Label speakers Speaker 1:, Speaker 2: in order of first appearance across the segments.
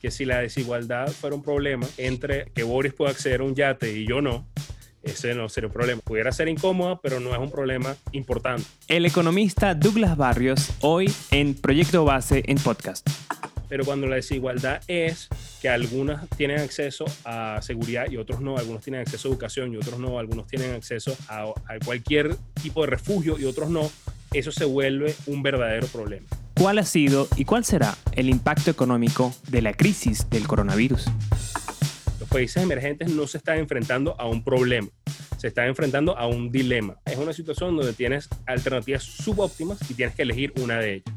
Speaker 1: que si la desigualdad fuera un problema entre que Boris pueda acceder a un yate y yo no, ese no sería un problema. Pudiera ser incómoda, pero no es un problema importante.
Speaker 2: El economista Douglas Barrios, hoy en Proyecto Base en Podcast.
Speaker 1: Pero cuando la desigualdad es que algunas tienen acceso a seguridad y otros no, algunos tienen acceso a educación y otros no, algunos tienen acceso a, a cualquier tipo de refugio y otros no, eso se vuelve un verdadero problema.
Speaker 2: ¿Cuál ha sido y cuál será el impacto económico de la crisis del coronavirus?
Speaker 1: Los países emergentes no se están enfrentando a un problema, se están enfrentando a un dilema. Es una situación donde tienes alternativas subóptimas y tienes que elegir una de ellas.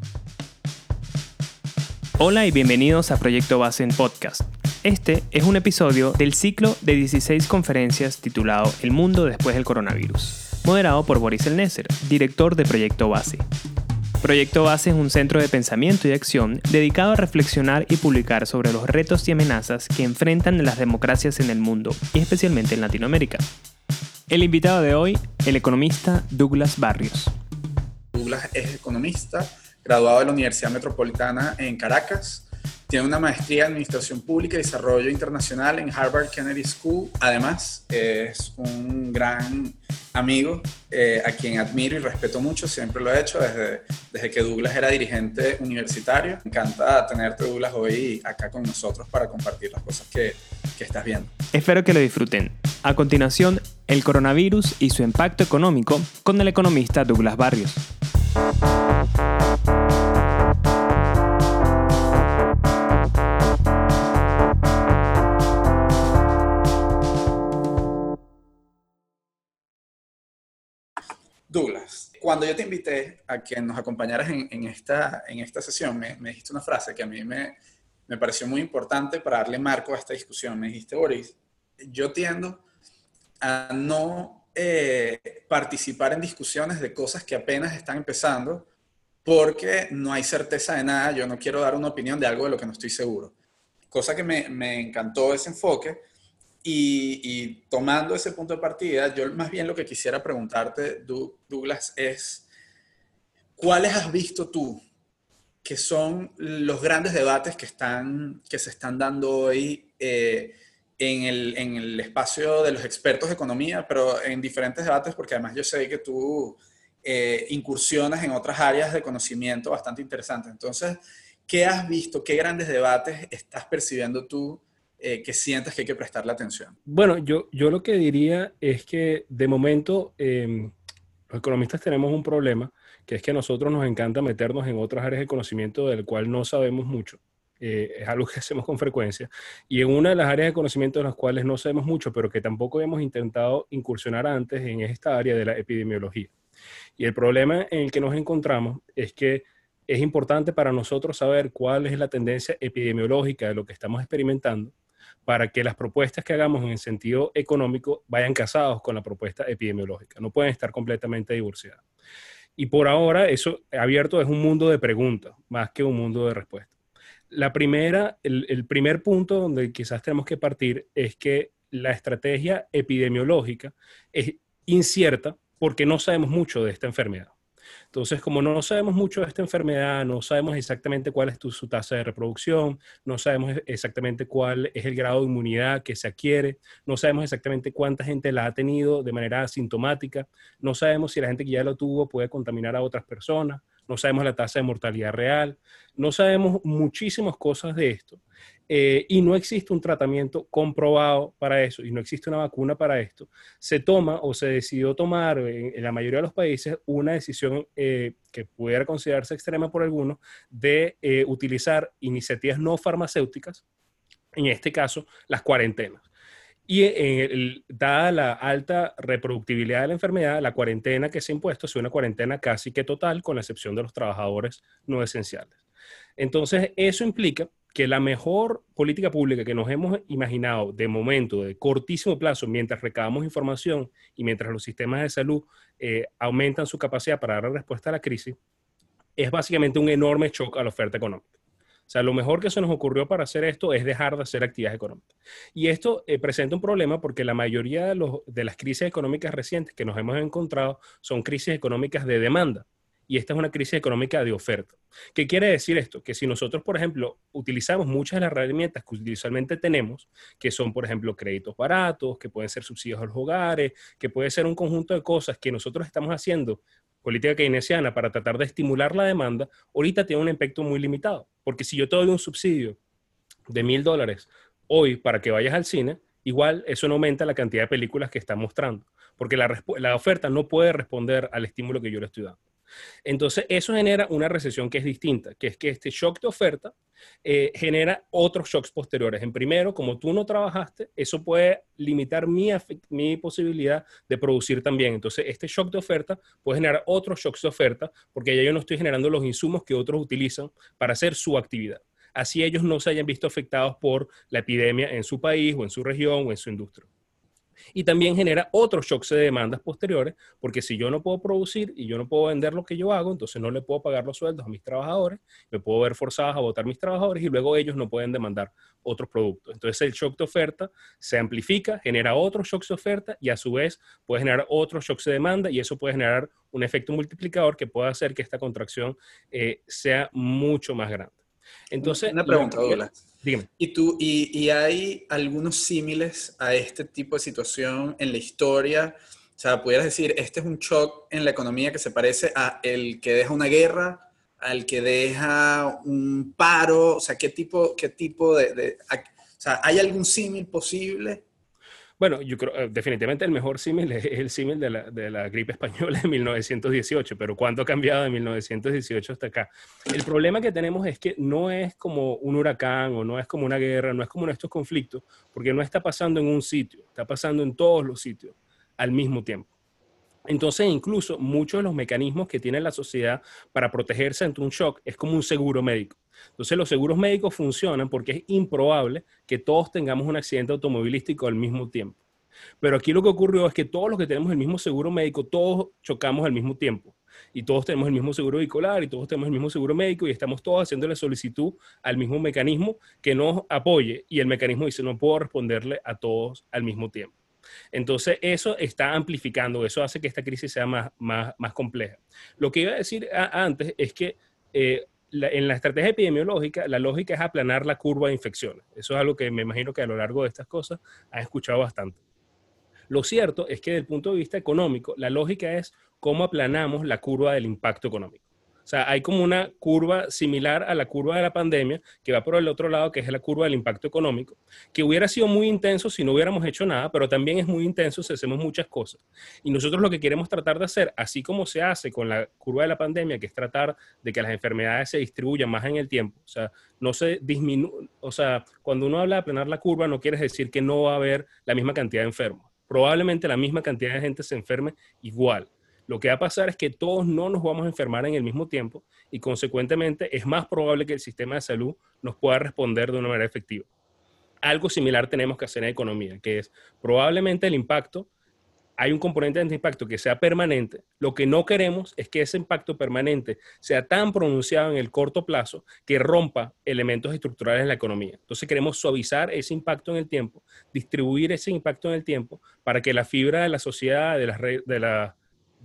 Speaker 2: Hola y bienvenidos a Proyecto Base en Podcast. Este es un episodio del ciclo de 16 conferencias titulado El mundo después del coronavirus, moderado por Boris Elneser, director de Proyecto Base. Proyecto Base es un centro de pensamiento y acción dedicado a reflexionar y publicar sobre los retos y amenazas que enfrentan las democracias en el mundo y especialmente en Latinoamérica. El invitado de hoy, el economista Douglas Barrios.
Speaker 3: Douglas es economista, graduado de la Universidad Metropolitana en Caracas. Tiene una maestría en Administración Pública y Desarrollo Internacional en Harvard Kennedy School. Además, es un gran amigo eh, a quien admiro y respeto mucho. Siempre lo he hecho desde, desde que Douglas era dirigente universitario. Me encanta tenerte, Douglas, hoy acá con nosotros para compartir las cosas que, que estás viendo.
Speaker 2: Espero que lo disfruten. A continuación, el coronavirus y su impacto económico con el economista Douglas Barrios.
Speaker 3: Cuando yo te invité a que nos acompañaras en, esta, en esta sesión, me, me, dijiste una frase que a mí me, me pareció muy importante para darle marco a esta discusión. Me dijiste, Boris, yo tiendo a no eh, participar en discusiones de cosas que apenas están empezando porque no hay certeza de nada, yo no quiero dar una opinión de algo de lo que no estoy seguro. Cosa que me, me encantó ese enfoque y, tomando ese punto de partida, yo más bien lo que quisiera preguntarte, Douglas, es, ¿cuáles has visto tú que son los grandes debates que, están, que se están dando hoy eh, en, el, en, el, espacio de los expertos de economía, pero en diferentes debates, porque además yo sé que tú eh, incursionas en otras áreas de conocimiento bastante interesantes. Entonces, ¿qué has visto? ¿Qué grandes debates estás percibiendo tú? Eh, que sientes que hay que prestarle atención?
Speaker 1: Bueno, yo, yo lo que diría es que de momento eh, los economistas tenemos un problema, que es que a nosotros nos encanta meternos en otras áreas de conocimiento del cual no sabemos mucho. Eh, es algo que hacemos con frecuencia. Y en una de las áreas de conocimiento de las cuales no sabemos mucho, pero que tampoco hemos intentado incursionar antes en esta área de la epidemiología. Y el problema en el que nos encontramos es que es importante para nosotros saber cuál es la tendencia epidemiológica de lo que estamos experimentando para que las propuestas que hagamos en el sentido económico vayan casados con la propuesta epidemiológica. No pueden estar completamente divorciadas. Y por ahora eso abierto es un mundo de preguntas más que un mundo de respuestas. La primera, el, el primer punto donde quizás tenemos que partir es que la estrategia epidemiológica es incierta porque no sabemos mucho de esta enfermedad. Entonces, como no sabemos mucho de esta enfermedad, no sabemos exactamente cuál es su tasa de reproducción, no sabemos exactamente cuál es el grado de inmunidad que se adquiere, no sabemos exactamente cuánta gente la ha tenido de manera asintomática, no sabemos si la gente que ya lo tuvo puede contaminar a otras personas, no sabemos la tasa de mortalidad real, no sabemos muchísimas cosas de esto. Eh, y no existe un tratamiento comprobado para eso y no existe una vacuna para esto, se toma o se decidió tomar en, en la mayoría de los países una decisión eh, que pudiera considerarse extrema por algunos de eh, utilizar iniciativas no farmacéuticas, en este caso las cuarentenas. Y el, dada la alta reproductibilidad de la enfermedad, la cuarentena que se ha impuesto es una cuarentena casi que total, con la excepción de los trabajadores no esenciales. Entonces, eso implica que la mejor política pública que nos hemos imaginado de momento, de cortísimo plazo, mientras recabamos información y mientras los sistemas de salud eh, aumentan su capacidad para dar respuesta a la crisis, es básicamente un enorme shock a la oferta económica. O sea, lo mejor que se nos ocurrió para hacer esto es dejar de hacer actividades económicas. Y esto eh, presenta un problema porque la mayoría de, las crisis económicas recientes que nos hemos encontrado son crisis económicas de demanda y esta es una crisis económica de oferta. ¿Qué quiere decir esto? Que si nosotros, por ejemplo, utilizamos muchas de las herramientas que usualmente tenemos, que son, por ejemplo, créditos baratos, que pueden ser subsidios a los hogares, que puede ser un conjunto de cosas que nosotros estamos haciendo política keynesiana para tratar de estimular la demanda, ahorita tiene un efecto muy limitado. Porque si yo te doy un subsidio de mil dólares hoy para que vayas al cine, igual eso no aumenta la cantidad de películas que están mostrando, porque la, la oferta no puede responder al estímulo que yo le estoy dando. Entonces, eso genera una recesión que es distinta, que es que este shock de oferta eh, genera otros shocks posteriores. En primero, como tú no trabajaste, eso puede limitar mi, mi posibilidad de producir también. Entonces, este shock de oferta puede generar otros shocks de oferta porque ya yo no estoy generando los insumos que otros utilizan para hacer su actividad. Así ellos no se hayan visto afectados por la epidemia en su país o en su región o en su industria y también genera otros shocks de demandas posteriores, porque si yo no puedo producir y yo no puedo vender lo que yo hago, entonces no le puedo pagar los sueldos a mis trabajadores, me puedo ver forzados a votar mis trabajadores y luego ellos no pueden demandar otros productos. Entonces el shock de oferta se amplifica, genera otros shocks de oferta y a su vez puede generar otros shocks de demanda y eso puede generar un efecto multiplicador que puede hacer que esta contracción eh, sea mucho más grande. Entonces,
Speaker 3: una pregunta, Douglas. ¿Y, tú, y, hay algunos símiles a este tipo de situación en la historia? O sea, pudieras decir, este es un shock en la economía que se parece a el que deja una guerra, al que deja un paro, o sea, ¿qué tipo, qué tipo de, de o sea, ¿hay algún símil posible?
Speaker 1: Bueno, yo creo, eh, definitivamente el mejor símil es el símil de la, de la, gripe española de 1918, pero ¿cuánto ha cambiado de 1918 hasta acá? El problema que tenemos es que no es como un huracán o no es como una guerra, no es como estos conflictos, porque no está pasando en un sitio, está pasando en todos los sitios al mismo tiempo. Entonces, incluso muchos de los mecanismos que tiene la sociedad para protegerse ante un shock es como un seguro médico. Entonces, los seguros médicos funcionan porque es improbable que todos tengamos un accidente automovilístico al mismo tiempo. Pero aquí lo que ocurrió es que todos los que tenemos el mismo seguro médico, todos chocamos al mismo tiempo. Y todos tenemos el mismo seguro vehicular y todos tenemos el mismo seguro médico y estamos todos haciendo la solicitud al mismo mecanismo que nos apoye y el mecanismo dice no puedo responderle a todos al mismo tiempo. Entonces, eso está amplificando, eso hace que esta crisis sea más, más, más compleja. Lo que iba a decir antes es que eh, en la estrategia epidemiológica, la lógica es aplanar la curva de infecciones. Eso es algo que me imagino que a lo largo de estas cosas has escuchado bastante. Lo cierto es que desde el punto de vista económico, la lógica es cómo aplanamos la curva del impacto económico. O sea, hay como una curva similar a la curva de la pandemia que va por el otro lado, que es la curva del impacto económico, que hubiera sido muy intenso si no hubiéramos hecho nada, pero también es muy intenso si hacemos muchas cosas. Y nosotros lo que queremos tratar de hacer, así como se hace con la curva de la pandemia, que es tratar de que las enfermedades se distribuyan más en el tiempo, o sea, no se disminuye, o sea, cuando uno habla de aplanar la curva, no quiere decir que no va a haber la misma cantidad de enfermos. Probablemente la misma cantidad de gente se enferme igual lo que va a pasar es que todos no nos vamos a enfermar en el mismo tiempo y consecuentemente es más probable que el sistema de salud nos pueda responder de una manera efectiva. Algo similar tenemos que hacer en economía, que es probablemente el impacto, hay un componente de impacto que sea permanente. Lo que no queremos es que ese impacto permanente sea tan pronunciado en el corto plazo que rompa elementos estructurales en la economía. Entonces queremos suavizar ese impacto en el tiempo, distribuir ese impacto en el tiempo para que la fibra de la sociedad, de las de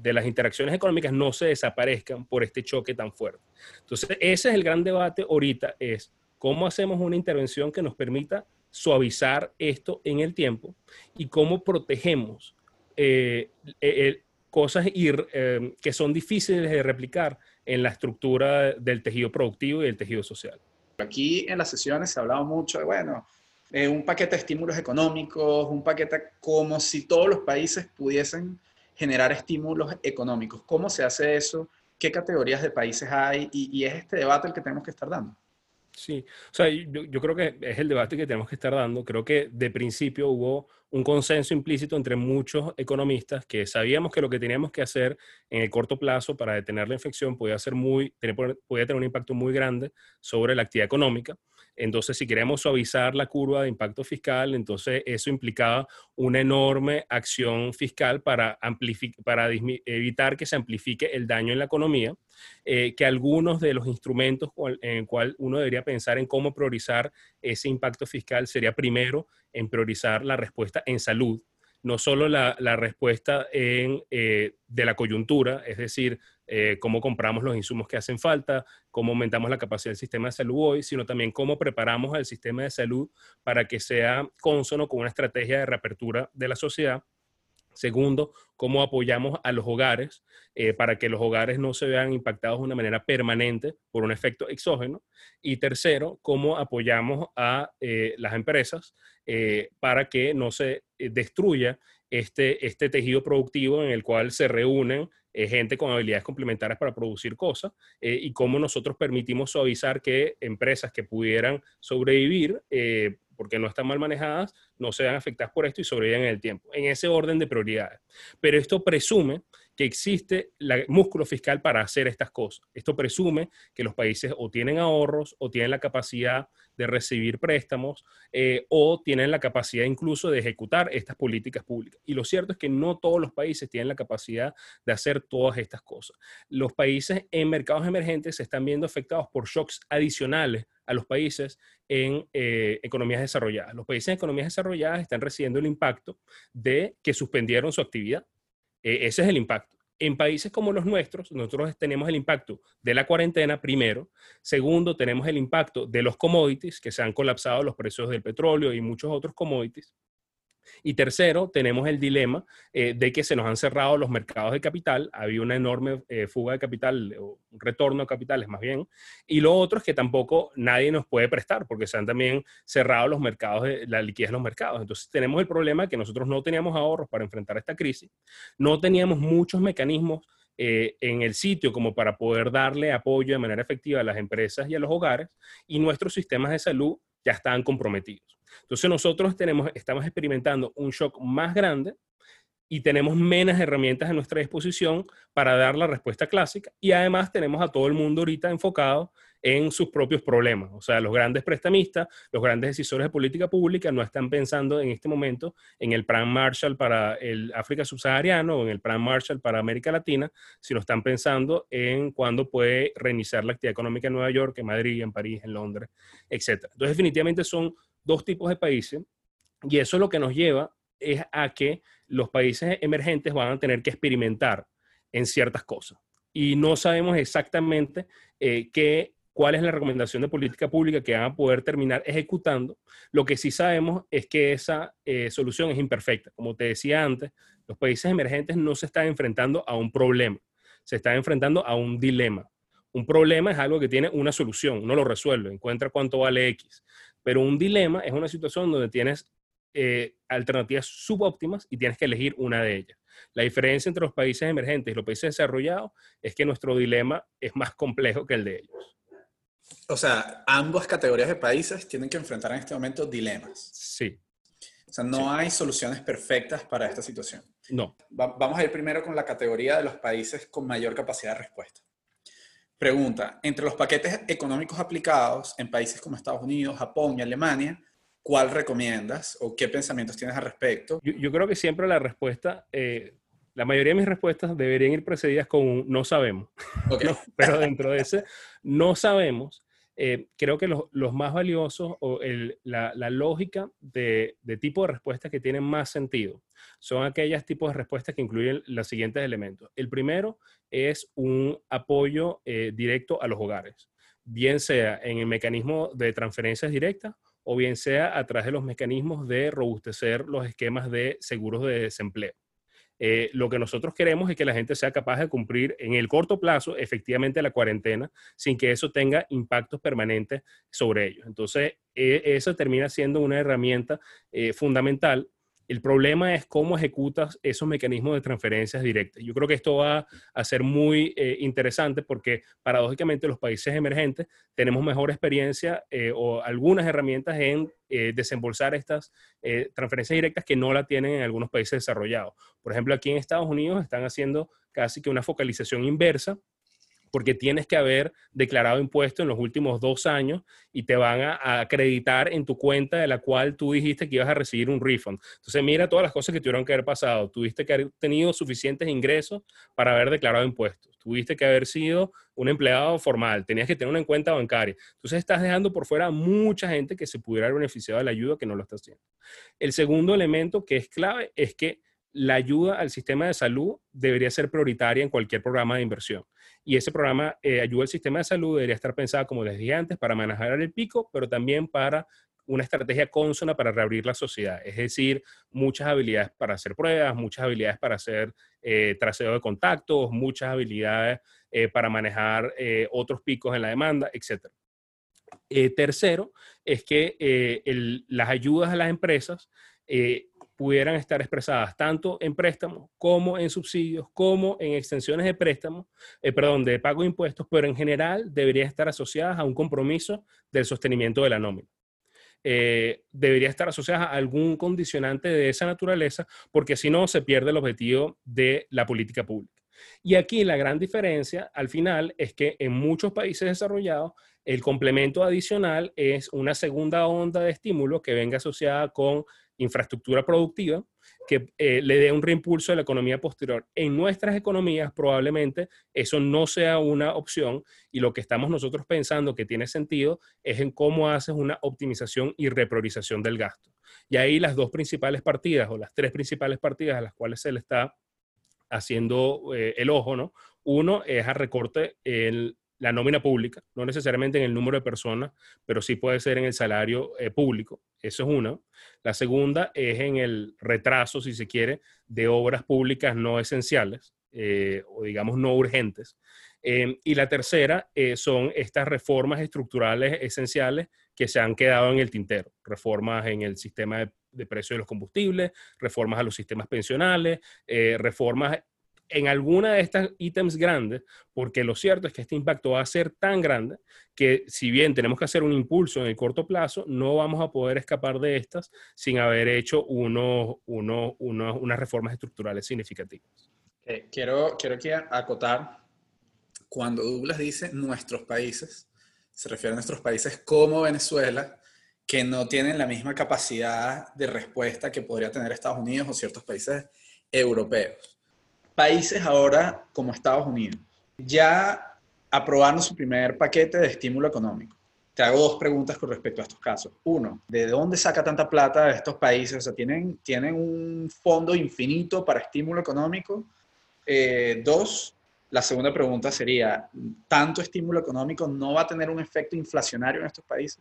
Speaker 1: de las interacciones económicas no se desaparezcan por este choque tan fuerte. Entonces, ese es el gran debate ahorita, es cómo hacemos una intervención que nos permita suavizar esto en el tiempo y cómo protegemos eh, eh, cosas eh, que son difíciles de replicar en la estructura del tejido productivo y del tejido social.
Speaker 3: Aquí en las sesiones se ha hablado mucho de, bueno, un paquete de estímulos económicos, un paquete como si todos los países pudiesen generar estímulos económicos. ¿Cómo se hace eso? ¿Qué categorías de países hay? Y, es este debate el que tenemos que estar dando.
Speaker 1: Sí, o sea, yo, creo que es el debate que tenemos que estar dando. Creo que de principio hubo un consenso implícito entre muchos economistas que sabíamos que lo que teníamos que hacer en el corto plazo para detener la infección podía, ser muy, podía tener un impacto muy grande sobre la actividad económica. Entonces, si queremos suavizar la curva de impacto fiscal, entonces eso implicaba una enorme acción fiscal para, para evitar que se amplifique el daño en la economía, eh, que algunos de los instrumentos en el cual uno debería pensar en cómo priorizar ese impacto fiscal sería primero en priorizar la respuesta en salud, no solo la, respuesta en, eh, de la coyuntura, es decir, eh, cómo compramos los insumos que hacen falta, cómo aumentamos la capacidad del sistema de salud hoy, sino también cómo preparamos al sistema de salud para que sea consono con una estrategia de reapertura de la sociedad. Segundo, cómo apoyamos a los hogares eh, para que los hogares no se vean impactados de una manera permanente por un efecto exógeno. Y tercero, cómo apoyamos a eh, las empresas para que no se destruya este, este tejido productivo en el cual se reúnen eh, gente con habilidades complementarias para producir cosas eh, y cómo nosotros permitimos suavizar que empresas que pudieran sobrevivir eh, porque no están mal manejadas, no se vean afectadas por esto y sobrevivan en el tiempo, en ese orden de prioridades. Pero esto presume que existe el músculo fiscal para hacer estas cosas. Esto presume que los países o tienen ahorros o tienen la capacidad de recibir préstamos eh, o tienen la capacidad incluso de ejecutar estas políticas públicas. Y lo cierto es que no todos los países tienen la capacidad de hacer todas estas cosas. Los países en mercados emergentes se están viendo afectados por shocks adicionales a los países en eh, economías desarrolladas. Los países en economías desarrolladas están recibiendo el impacto de que suspendieron su actividad e, ese es el impacto. En países como los nuestros, nosotros tenemos el impacto de la cuarentena, primero. Segundo, tenemos el impacto de los commodities, que se han colapsado los precios del petróleo y muchos otros commodities. Y tercero, tenemos el dilema eh, de que se nos han cerrado los mercados de capital, había una enorme eh, fuga de capital, o retorno de capitales más bien, y lo otro es que tampoco nadie nos puede prestar porque se han también cerrado los mercados, de, la liquidez de los mercados. Entonces tenemos el problema de que nosotros no teníamos ahorros para enfrentar esta crisis, no teníamos muchos mecanismos eh, en el sitio como para poder darle apoyo de manera efectiva a las empresas y a los hogares, y nuestros sistemas de salud ya estaban comprometidos. Entonces nosotros tenemos, estamos experimentando un shock más grande y tenemos menos herramientas a nuestra disposición para dar la respuesta clásica y además tenemos a todo el mundo ahorita enfocado en sus propios problemas. O sea, los grandes prestamistas, los grandes decisores de política pública no están pensando en este momento en el Plan Marshall para el África subsahariano o en el Plan Marshall para América Latina, sino están pensando en cuándo puede reiniciar la actividad económica en Nueva York, en Madrid, en París, en Londres, etc. Entonces, definitivamente son dos tipos de países y eso lo que nos lleva es a que los países emergentes van a tener que experimentar en ciertas cosas. Y no sabemos exactamente eh, qué, cuál es la recomendación de política pública que van a poder terminar ejecutando. Lo que sí sabemos es que esa eh, solución es imperfecta. Como te decía antes, los países emergentes no se están enfrentando a un problema, se están enfrentando a un dilema. Un problema es algo que tiene una solución, uno lo resuelve, encuentra cuánto vale X. Pero un dilema es una situación donde tienes eh, alternativas subóptimas y tienes que elegir una de ellas. La diferencia entre los países emergentes y los países desarrollados es que nuestro dilema es más complejo que el de ellos.
Speaker 3: O sea, ambas categorías de países tienen que enfrentar en este momento dilemas.
Speaker 1: Sí.
Speaker 3: O sea, no hay soluciones perfectas para esta situación.
Speaker 1: No.
Speaker 3: vamos a ir primero con la categoría de los países con mayor capacidad de respuesta. Pregunta, entre los paquetes económicos aplicados en países como Estados Unidos, Japón y Alemania, ¿cuál recomiendas o qué pensamientos tienes al respecto?
Speaker 1: Yo, creo que siempre la respuesta, eh, la mayoría de mis respuestas deberían ir precedidas con un no sabemos. pero dentro de ese no sabemos, eh, creo que los, más valiosos o la, lógica de, tipo de respuestas que tienen más sentido son aquellos tipos de respuestas que incluyen los siguientes elementos. El primero es un apoyo eh, directo a los hogares, bien sea en el mecanismo de transferencias directas o bien sea a través de los mecanismos de robustecer los esquemas de seguros de desempleo. Eh, lo que nosotros queremos es que la gente sea capaz de cumplir en el corto plazo efectivamente la cuarentena sin que eso tenga impactos permanentes sobre ellos. Entonces, e, eso termina siendo una herramienta eh, fundamental el problema es cómo ejecutas esos mecanismos de transferencias directas. Yo creo que esto va a ser muy eh, interesante porque paradójicamente los países emergentes tenemos mejor experiencia eh, o algunas herramientas en eh, desembolsar estas transferencias directas que no la tienen en algunos países desarrollados. Por ejemplo, aquí en Estados Unidos están haciendo casi que una focalización inversa porque tienes que haber declarado impuestos en los últimos dos años y te van a, acreditar en tu cuenta de la cual tú dijiste que ibas a recibir un refund. Entonces, mira todas las cosas que tuvieron que haber pasado. Tuviste que haber tenido suficientes ingresos para haber declarado impuestos. Tuviste que haber sido un empleado formal. Tenías que tener una cuenta bancaria. Entonces, estás dejando por fuera a mucha gente que se pudiera haber beneficiado de la ayuda que no lo está haciendo. El segundo elemento que es clave es que la ayuda al sistema de salud debería ser prioritaria en cualquier programa de inversión. Y ese programa eh, ayuda al sistema de salud debería estar pensado, como les dije antes, para manejar el pico, pero también para una estrategia consona para reabrir la sociedad. Es decir, muchas habilidades para hacer pruebas, muchas habilidades para hacer eh, de contactos, muchas habilidades eh, para manejar eh, otros picos en la demanda, etc. tercero, es que las ayudas a las empresas pudieran estar expresadas tanto en préstamos como en subsidios, como en extensiones de préstamos, perdón, de pago de impuestos, pero en general deberían estar asociadas a un compromiso del sostenimiento de la nómina. Eh, debería estar asociada a algún condicionante de esa naturaleza, porque si no se pierde el objetivo de la política pública. Y aquí la gran diferencia al final es que en muchos países desarrollados el complemento adicional es una segunda onda de estímulo que venga asociada con infraestructura productiva que eh, le dé un reimpulso a la economía posterior. En nuestras economías probablemente eso no sea una opción y lo que estamos nosotros pensando que tiene sentido es en cómo haces una optimización y repriorización del gasto. Y ahí las dos principales partidas o las tres principales partidas a las cuales se le está haciendo eh, el ojo, ¿no? Uno es a recorte el la nómina pública, no necesariamente en el número de personas, pero sí puede ser en el salario eh, público. Eso es una. La segunda es en el retraso, si se quiere, de obras públicas no esenciales eh, o digamos no urgentes. Em, y la tercera eh, son estas reformas estructurales esenciales que se han quedado en el tintero. Reformas en el sistema de, de precios de los combustibles, reformas a los sistemas pensionales, reformas en alguna de estas ítems grandes, porque lo cierto es que este impacto va a ser tan grande que si bien tenemos que hacer un impulso en el corto plazo, no vamos a poder escapar de estas sin haber hecho uno, uno, unas reformas estructurales significativas.
Speaker 3: quiero, quiero que acotar, cuando Douglas dice nuestros países, se refiere a nuestros países como Venezuela, que no tienen la misma capacidad de respuesta que podría tener Estados Unidos o ciertos países europeos países ahora como Estados Unidos ya aprobaron su primer paquete de estímulo económico. Te hago dos preguntas con respecto a estos casos. Uno, ¿de dónde saca tanta plata estos países? O sea, ¿tienen, tienen un fondo infinito para estímulo económico? Eh, dos, la segunda pregunta sería, ¿tanto estímulo económico no va a tener un efecto inflacionario en estos países?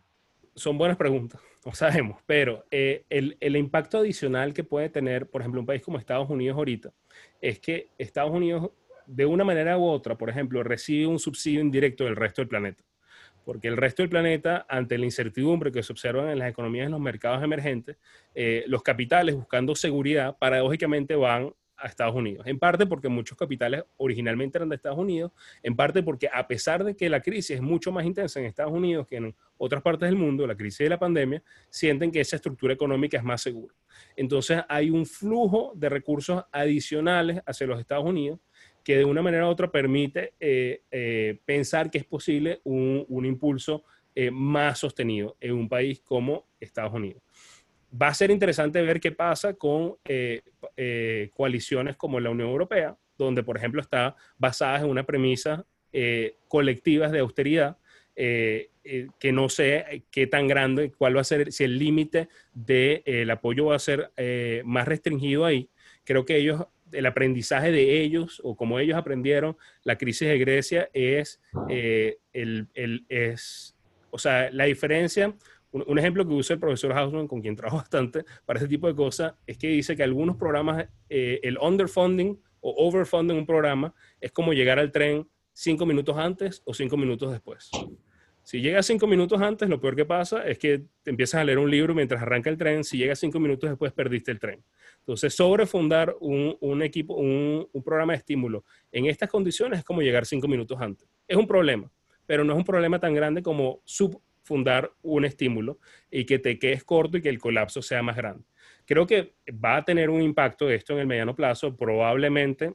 Speaker 1: Son buenas preguntas, no sabemos, pero eh, el, el impacto adicional que puede tener, por ejemplo, un país como Estados Unidos ahorita, es que Estados Unidos, de una manera u otra, por ejemplo, recibe un subsidio indirecto del resto del planeta. Porque el resto del planeta, ante la incertidumbre que se observa en las economías en los mercados emergentes, eh, los capitales buscando seguridad, paradójicamente van a Estados Unidos. En parte porque muchos capitales originalmente eran de Estados Unidos, en parte porque a pesar de que la crisis es mucho más intensa en Estados Unidos que en otras partes del mundo, la crisis de la pandemia, sienten que esa estructura económica es más segura. Entonces hay un flujo de recursos adicionales hacia los Estados Unidos que de una manera u otra permite eh, eh, pensar que es posible un, impulso eh, más sostenido en un país como Estados Unidos va a ser interesante ver qué pasa con eh, eh, coaliciones como la Unión Europea, donde, por ejemplo, está basada en una premisa eh, colectivas de austeridad, que no sé qué tan grande, cuál va a ser, si el límite del apoyo va a ser más restringido ahí. Creo que ellos, el aprendizaje de ellos, o como ellos aprendieron, la crisis de Grecia es, el, el, es o sea, la diferencia un, ejemplo que usa el profesor Hausman, con quien trabajo bastante para ese tipo de cosas, es que dice que algunos programas, eh, el underfunding o overfunding un programa es como llegar al tren cinco minutos antes o cinco minutos después. Si llegas cinco minutos antes, lo peor que pasa es que te empiezas a leer un libro mientras arranca el tren. Si llegas cinco minutos después, perdiste el tren. Entonces, sobrefundar un, un equipo, un, un programa de estímulo en estas condiciones es como llegar cinco minutos antes. Es un problema, pero no es un problema tan grande como sub fundar un estímulo y que te quedes corto y que el colapso sea más grande. Creo que va a tener un impacto esto en el mediano plazo, probablemente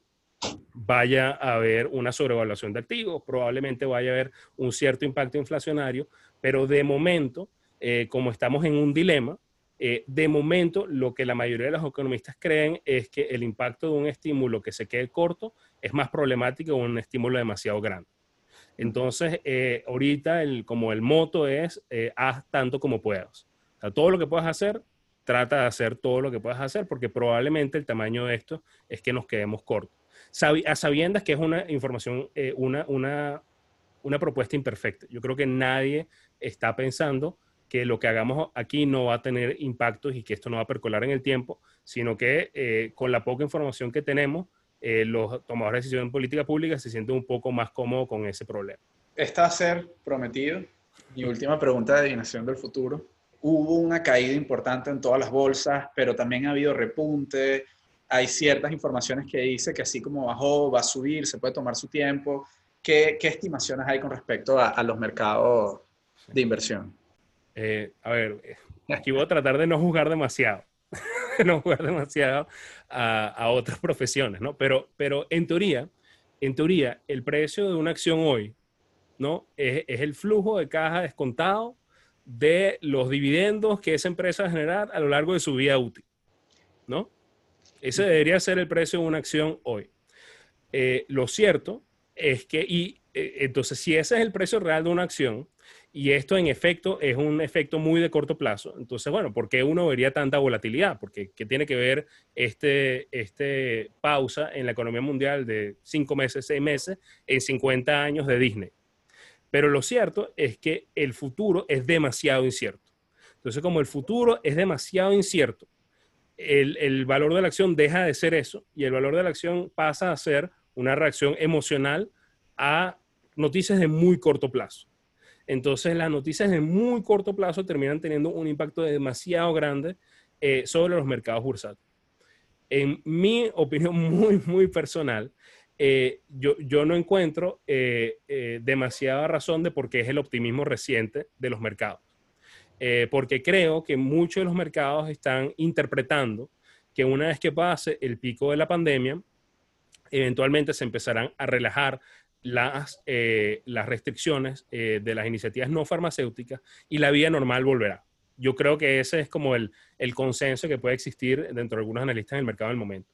Speaker 1: vaya a haber una sobrevaluación de activos, probablemente vaya a haber un cierto impacto inflacionario, pero de momento, eh, como estamos en un dilema, eh, de momento lo que la mayoría de los economistas creen es que el impacto de un estímulo que se quede corto es más problemático que un estímulo demasiado grande. Entonces, eh, ahorita el, como el moto es, eh, haz tanto como puedas. O todo lo que puedas hacer, trata de hacer todo lo que puedas hacer, porque probablemente el tamaño de esto es que nos quedemos cortos. a sabiendas que es una información, eh, una, una, una propuesta imperfecta. Yo creo que nadie está pensando que lo que hagamos aquí no va a tener impactos y que esto no va a percolar en el tiempo, sino que eh, con la poca información que tenemos, eh, los tomadores de decisión en política pública se sienten un poco más cómodos con ese problema.
Speaker 3: Esta va a ser prometido. Mi última pregunta de adivinación del futuro. Hubo una caída importante en todas las bolsas, pero también ha habido repunte. Hay ciertas informaciones que dice que así como bajó, va a subir, se puede tomar su tiempo. ¿Qué, qué estimaciones hay con respecto a, a los mercados de inversión?
Speaker 1: Eh, a ver, eh, aquí voy a tratar de no juzgar demasiado, no jugar demasiado a, otras profesiones, ¿no? Pero, pero en teoría, en teoría, el precio de una acción hoy, ¿no? Es, el flujo de caja descontado de los dividendos que esa empresa va a generar a lo largo de su vida útil, ¿no? Ese debería ser el precio de una acción hoy. Eh, lo cierto es que, y entonces, si ese es el precio real de una acción, y esto en efecto es un efecto muy de corto plazo. Entonces, bueno, ¿por qué uno vería tanta volatilidad? Porque ¿qué tiene que ver este, este pausa en la economía mundial de cinco meses, seis meses, en 50 años de Disney? Pero lo cierto es que el futuro es demasiado incierto. Entonces, como el futuro es demasiado incierto, el, el valor de la acción deja de ser eso y el valor de la acción pasa a ser una reacción emocional a noticias de muy corto plazo. Entonces las noticias de muy corto plazo terminan teniendo un impacto demasiado grande eh, sobre los mercados bursátiles. En mi opinión muy, muy personal, eh, yo, yo, no encuentro eh, demasiada razón de por qué es el optimismo reciente de los mercados. porque creo que muchos de los mercados están interpretando que una vez que pase el pico de la pandemia, eventualmente se empezarán a relajar las, eh, las restricciones eh, de las iniciativas no farmacéuticas y la vida normal volverá. Yo creo que ese es como el, el consenso que puede existir dentro de algunos analistas en el mercado del momento.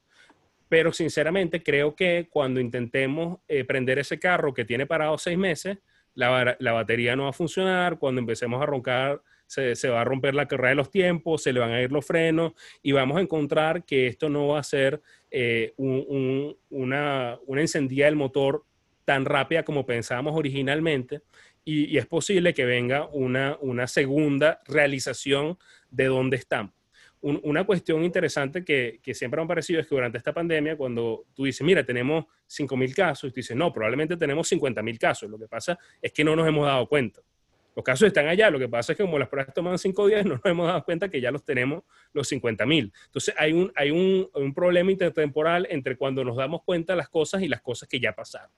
Speaker 1: Pero sinceramente creo que cuando intentemos eh, prender ese carro que tiene parado seis meses, la, la, batería no va a funcionar, cuando empecemos a roncar se, se, va a romper la carrera de los tiempos, se le van a ir los frenos y vamos a encontrar que esto no va a ser un, un, una, una encendida del motor tan rápida como pensábamos originalmente y, es posible que venga una, una segunda realización de dónde estamos. una cuestión interesante que, que, siempre me ha parecido es que durante esta pandemia, cuando tú dices, mira, tenemos 5.000 casos, y tú dices, no, probablemente tenemos 50.000 casos. Lo que pasa es que no nos hemos dado cuenta. Los casos están allá, lo que pasa es que como las pruebas toman cinco días, no nos hemos dado cuenta que ya los tenemos los 50 mil. Entonces hay, un, hay un, un, problema intertemporal entre cuando nos damos cuenta de las cosas y las cosas que ya pasaron.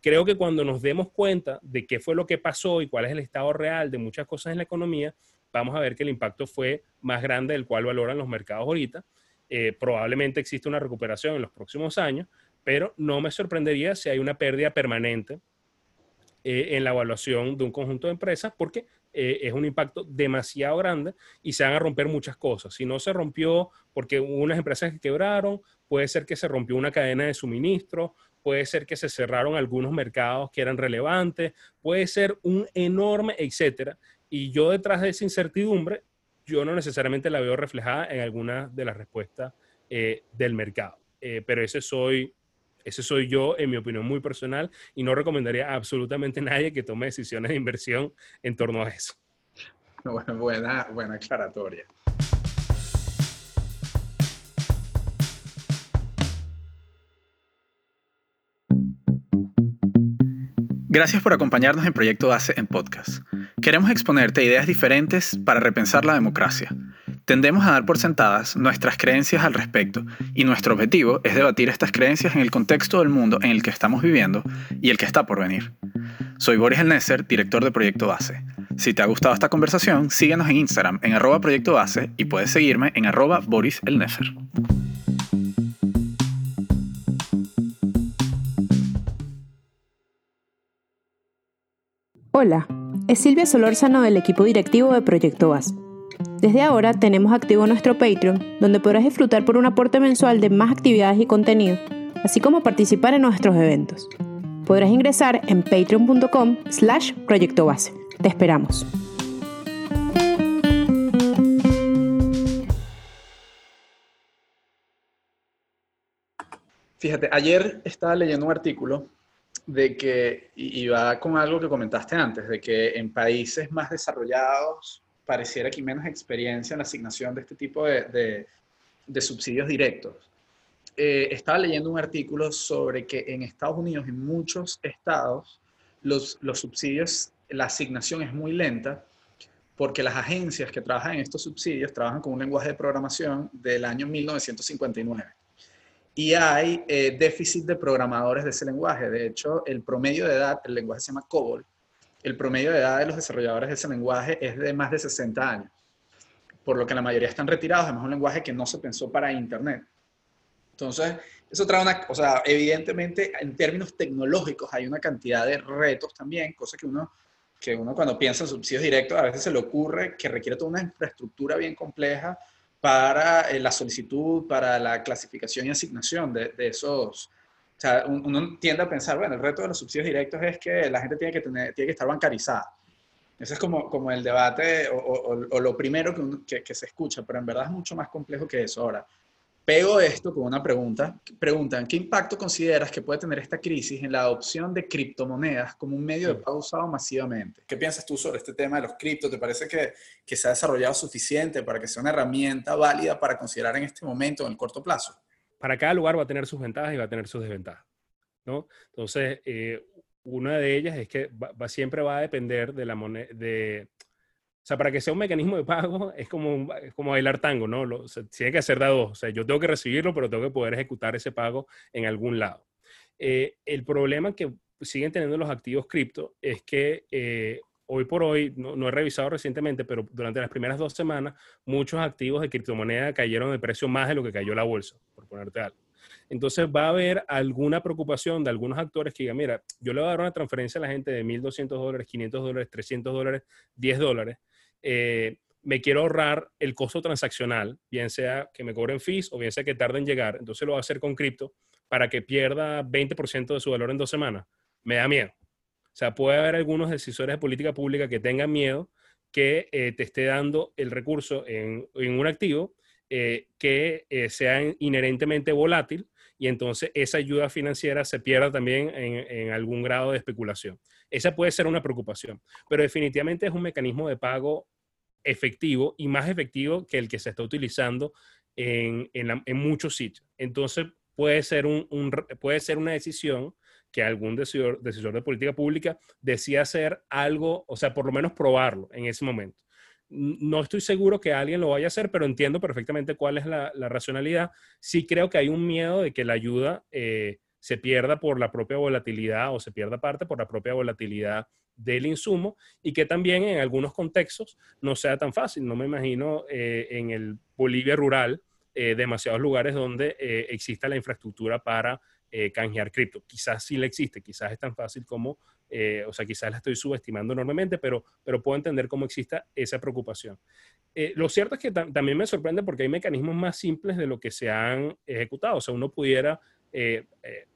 Speaker 1: Creo que cuando nos demos cuenta de qué fue lo que pasó y cuál es el estado real de muchas cosas en la economía, vamos a ver que el impacto fue más grande del cual valoran los mercados ahorita. Eh, probablemente existe una recuperación en los próximos años, pero no me sorprendería si hay una pérdida permanente eh, en la evaluación de un conjunto de empresas porque eh, es un impacto demasiado grande y se van a romper muchas cosas. Si no se rompió porque hubo unas empresas que quebraron, puede ser que se rompió una cadena de suministro, puede ser que se cerraron algunos mercados que eran relevantes, puede ser un enorme, etcétera. Y yo detrás de esa incertidumbre, yo no necesariamente la veo reflejada en alguna de las respuestas eh, del mercado. pero ese soy ese soy yo, en mi opinión muy personal, y no recomendaría a absolutamente nadie que tome decisiones de inversión en torno a eso.
Speaker 3: buena, buena aclaratoria. Gracias por acompañarnos en Proyecto Base en podcast. Queremos exponerte ideas diferentes para repensar la democracia Tendemos a dar por sentadas nuestras creencias al respecto y nuestro objetivo es debatir estas creencias en el contexto del mundo en el que estamos viviendo y el que está por venir. Soy Boris El director de Proyecto Base. Si te ha gustado esta conversación, síguenos en Instagram en arroba Proyecto Base y puedes seguirme en arroba Boris El
Speaker 4: Hola, es Silvia Solórzano del equipo directivo de Proyecto BAS. Desde ahora tenemos activo nuestro Patreon, donde podrás disfrutar por un aporte mensual de más actividades y contenido, así como participar en nuestros eventos. Podrás ingresar en patreon.com slash proyecto base. Te esperamos.
Speaker 3: Fíjate, ayer estaba leyendo un artículo de que, y va con algo que comentaste antes, de que en países más desarrollados pareciera que hay menos experiencia en la asignación de este tipo de, de, subsidios directos. Eh, estaba leyendo un artículo sobre que en Estados Unidos, en muchos estados, los, los subsidios, la asignación es muy lenta porque las agencias que trabajan en estos subsidios trabajan con un lenguaje de programación del año 1959 y hay eh, déficit de programadores de ese lenguaje. De hecho, el promedio de edad, el lenguaje se llama COBOL, el promedio de edad de los desarrolladores de ese lenguaje es de más de 60 años, por lo que la mayoría están retirados, además es un lenguaje que no se pensó para Internet. Entonces, eso trae una, o sea, evidentemente en términos tecnológicos hay una cantidad de retos también, cosas que uno, que uno cuando piensa en subsidios directos a veces se le ocurre que requiere toda una infraestructura bien compleja para eh, la solicitud, para la clasificación y asignación de, esos. O sea, uno tiende a pensar, bueno, el reto de los subsidios directos es que la gente tiene que, tener, tiene que estar bancarizada. Ese es como, como el debate o, lo primero que, que, se escucha, pero en verdad es mucho más complejo que eso. Ahora, Pego esto con una pregunta. Preguntan, ¿qué impacto consideras que puede tener esta crisis en la adopción de criptomonedas como un medio de pago usado masivamente? ¿Qué piensas tú sobre este tema de los criptos? ¿Te parece que, que se ha desarrollado suficiente para que sea una herramienta válida para considerar en este momento, en el corto plazo?
Speaker 1: Para cada lugar va a tener sus ventajas y va a tener sus desventajas. ¿no? Entonces, eh, una de ellas es que va, siempre va a depender de la moneda, de, sea, para que sea un mecanismo de pago es como, como bailar tango, ¿no? Tiene que ser dado. O sea, yo tengo que recibirlo, pero tengo que poder ejecutar ese pago en algún lado. Eh, el problema que siguen teniendo los activos cripto es que eh, hoy por hoy, no, no, he revisado recientemente, pero durante las primeras dos semanas, muchos activos de criptomoneda cayeron de precio más de lo que cayó la bolsa, por ponerte algo. Entonces va a haber alguna preocupación de algunos actores que digan, mira, yo le voy a dar una transferencia a la gente de 1.200 dólares, 500 dólares, 300 dólares, 10 dólares, eh, me quiero ahorrar el costo transaccional, bien sea que me cobren fees o bien sea que tarden en llegar. Entonces lo voy a hacer con cripto para que pierda 20% de su valor en dos semanas. Me da miedo. O sea, puede haber algunos decisores de política pública que tengan miedo que eh, te esté dando el recurso en, un activo eh, que sea inherentemente volátil y entonces esa ayuda financiera se pierda también en, algún grado de especulación. Esa puede ser una preocupación, pero definitivamente es un mecanismo de pago efectivo y más efectivo que el que se está utilizando en, muchos sitios. Entonces puede ser, un, puede ser una decisión que algún decisor, decisor de política pública decida hacer algo, o sea, por lo menos probarlo en ese momento no estoy seguro que alguien lo vaya a hacer, pero entiendo perfectamente cuál es la, racionalidad. Sí creo que hay un miedo de que la ayuda eh, se pierda por la propia volatilidad o se pierda parte por la propia volatilidad del insumo y que también en algunos contextos no sea tan fácil. No me imagino eh, en el Bolivia rural eh, demasiados lugares donde exista la infraestructura para canjear cripto. Quizás sí le existe, quizás es tan fácil como eh, o sea, quizás la estoy subestimando enormemente, pero, pero puedo entender cómo exista esa preocupación. Eh, lo cierto es que también me sorprende porque hay mecanismos más simples de lo que se han ejecutado. O sea, uno pudiera, eh,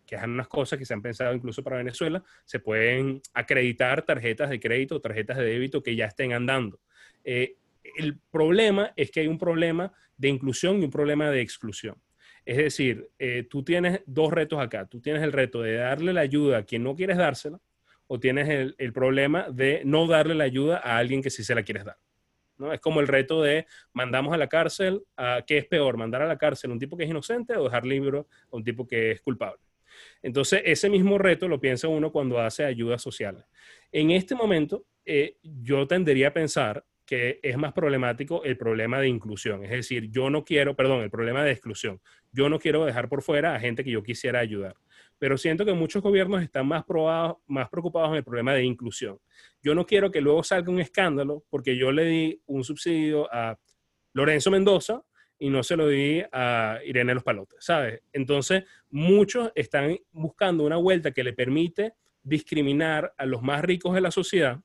Speaker 1: que es unas cosas que se han pensado incluso para Venezuela, se pueden acreditar tarjetas de crédito o tarjetas de débito que ya estén andando. el problema es que hay un problema de inclusión y un problema de exclusión. Es decir, tú tienes dos retos acá. Tú tienes el reto de darle la ayuda a quien no quieres dársela, o tienes el, problema de no darle la ayuda a alguien que sí se la quieres dar. Es como el reto de mandamos a la cárcel, a, ¿qué es peor? ¿Mandar a la cárcel a un tipo que es inocente o dejar libre a un tipo que es culpable? Entonces, ese mismo reto lo piensa uno cuando hace ayudas sociales. En este momento, eh, yo tendería a pensar que es más problemático el problema de inclusión. Es decir, yo no quiero, perdón, el problema de exclusión. Yo no quiero dejar por fuera a gente que yo quisiera ayudar pero siento que muchos gobiernos están más, probados, más preocupados en el problema de inclusión. Yo no quiero que luego salga un escándalo porque yo le di un subsidio a Lorenzo Mendoza y no se lo di a Irene Los Palotes, ¿sabes? Entonces, muchos están buscando una vuelta que le permite discriminar a los más ricos de la sociedad,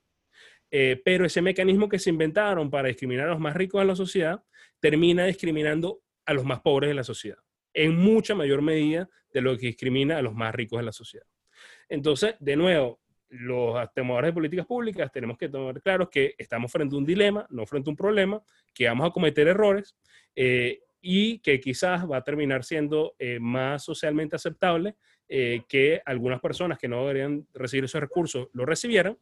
Speaker 1: eh, pero ese mecanismo que se inventaron para discriminar a los más ricos de la sociedad termina discriminando a los más pobres de la sociedad en mucha mayor medida de lo que discrimina a los más ricos de la sociedad. Entonces, de nuevo, los temadores de políticas públicas tenemos que tener claro que estamos frente a un dilema, no frente a un problema, que vamos a cometer errores eh, y que quizás va a terminar siendo eh, más socialmente aceptable que algunas personas que no deberían recibir esos recursos lo recibieran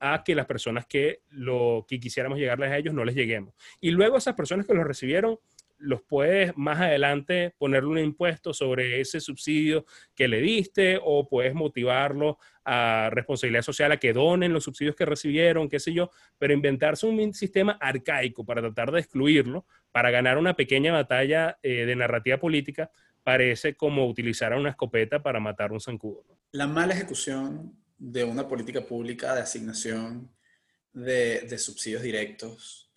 Speaker 1: a que las personas que lo que quisiéramos llegarles a ellos no les lleguemos. Y luego esas personas que los recibieron los puedes más adelante ponerle un impuesto sobre ese subsidio que le diste o puedes motivarlo a responsabilidad social a que donen los subsidios que recibieron, qué sé yo, pero inventarse un sistema arcaico para tratar de excluirlo, para ganar una pequeña batalla eh, de narrativa política, parece como utilizar una escopeta para matar un zancudo.
Speaker 3: La mala ejecución de una política pública de asignación de subsidios directos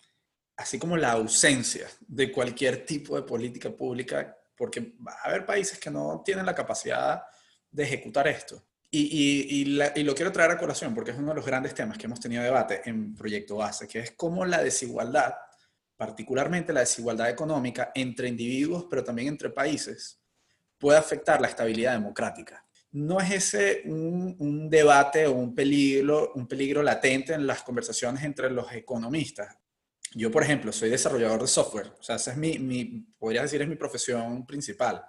Speaker 3: así como la ausencia de cualquier tipo de política pública, porque va a haber países que no tienen la capacidad de ejecutar esto. Y, lo quiero traer a colación porque es uno de los grandes temas que hemos tenido debate en Proyecto Base, que es cómo la desigualdad, particularmente la desigualdad económica entre individuos, pero también entre países, puede afectar la estabilidad democrática. ¿No es ese un, un debate o un peligro, un peligro latente en las conversaciones entre los economistas? Yo, por ejemplo, soy desarrollador de software, o sea, esa es mi, mi, podría decir, es mi profesión principal.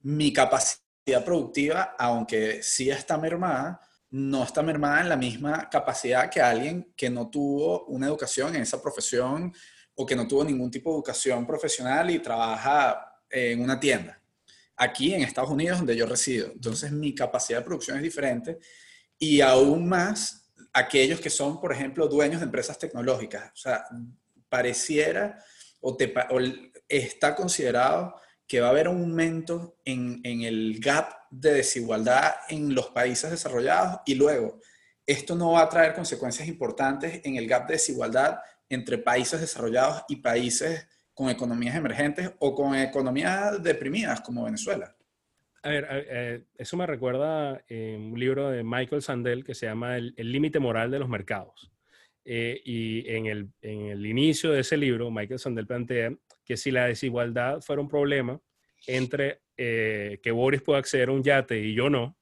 Speaker 3: Mi capacidad productiva, aunque sí está mermada, no está mermada en la misma capacidad que alguien que no tuvo una educación en esa profesión o que no tuvo ningún tipo de educación profesional y trabaja en una tienda. Aquí en Estados Unidos, donde yo resido. Entonces, mi capacidad de producción es diferente y aún más aquellos que son, por ejemplo, dueños de empresas tecnológicas. O sea, pareciera o, te, está considerado que va a haber un aumento en, el gap de desigualdad en los países desarrollados y luego esto no va a traer consecuencias importantes en el gap de desigualdad entre países desarrollados y países con economías emergentes o con economías deprimidas como Venezuela.
Speaker 1: A ver, eh, eso me recuerda un libro de Michael Sandel que se llama El límite moral de los mercados. Eh, y en el, en el, inicio de ese libro, Michael Sandel plantea que si la desigualdad fuera un problema entre eh, que Boris pueda acceder a un yate y yo no,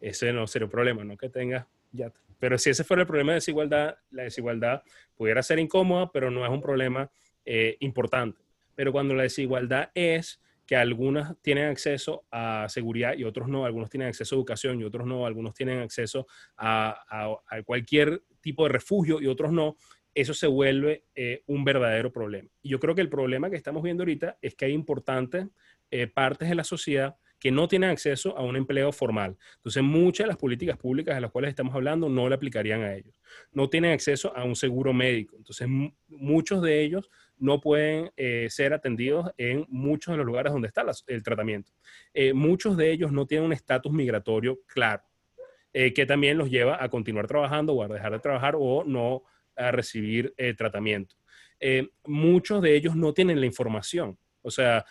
Speaker 1: ese no sería un problema, no que tenga yate. Pero si ese fuera el problema de desigualdad, la desigualdad pudiera ser incómoda, pero no es un problema eh, importante. Pero cuando la desigualdad es que algunas tienen acceso a seguridad y otros no, algunos tienen acceso a educación y otros no, algunos tienen acceso a, a, cualquier tipo de refugio y otros no, eso se vuelve eh, un verdadero problema. Y yo creo que el problema que estamos viendo ahorita es que hay importantes eh, partes de la sociedad que no tienen acceso a un empleo formal. Entonces, muchas de las políticas públicas de las cuales estamos hablando no le aplicarían a ellos. No tienen acceso a un seguro médico. Entonces, muchos de ellos no pueden eh, ser atendidos en muchos de los lugares donde está el tratamiento. Eh, muchos de ellos no tienen un estatus migratorio claro, eh, que también los lleva a continuar trabajando o a dejar de trabajar o no a recibir tratamiento. muchos de ellos no tienen la información. O sea,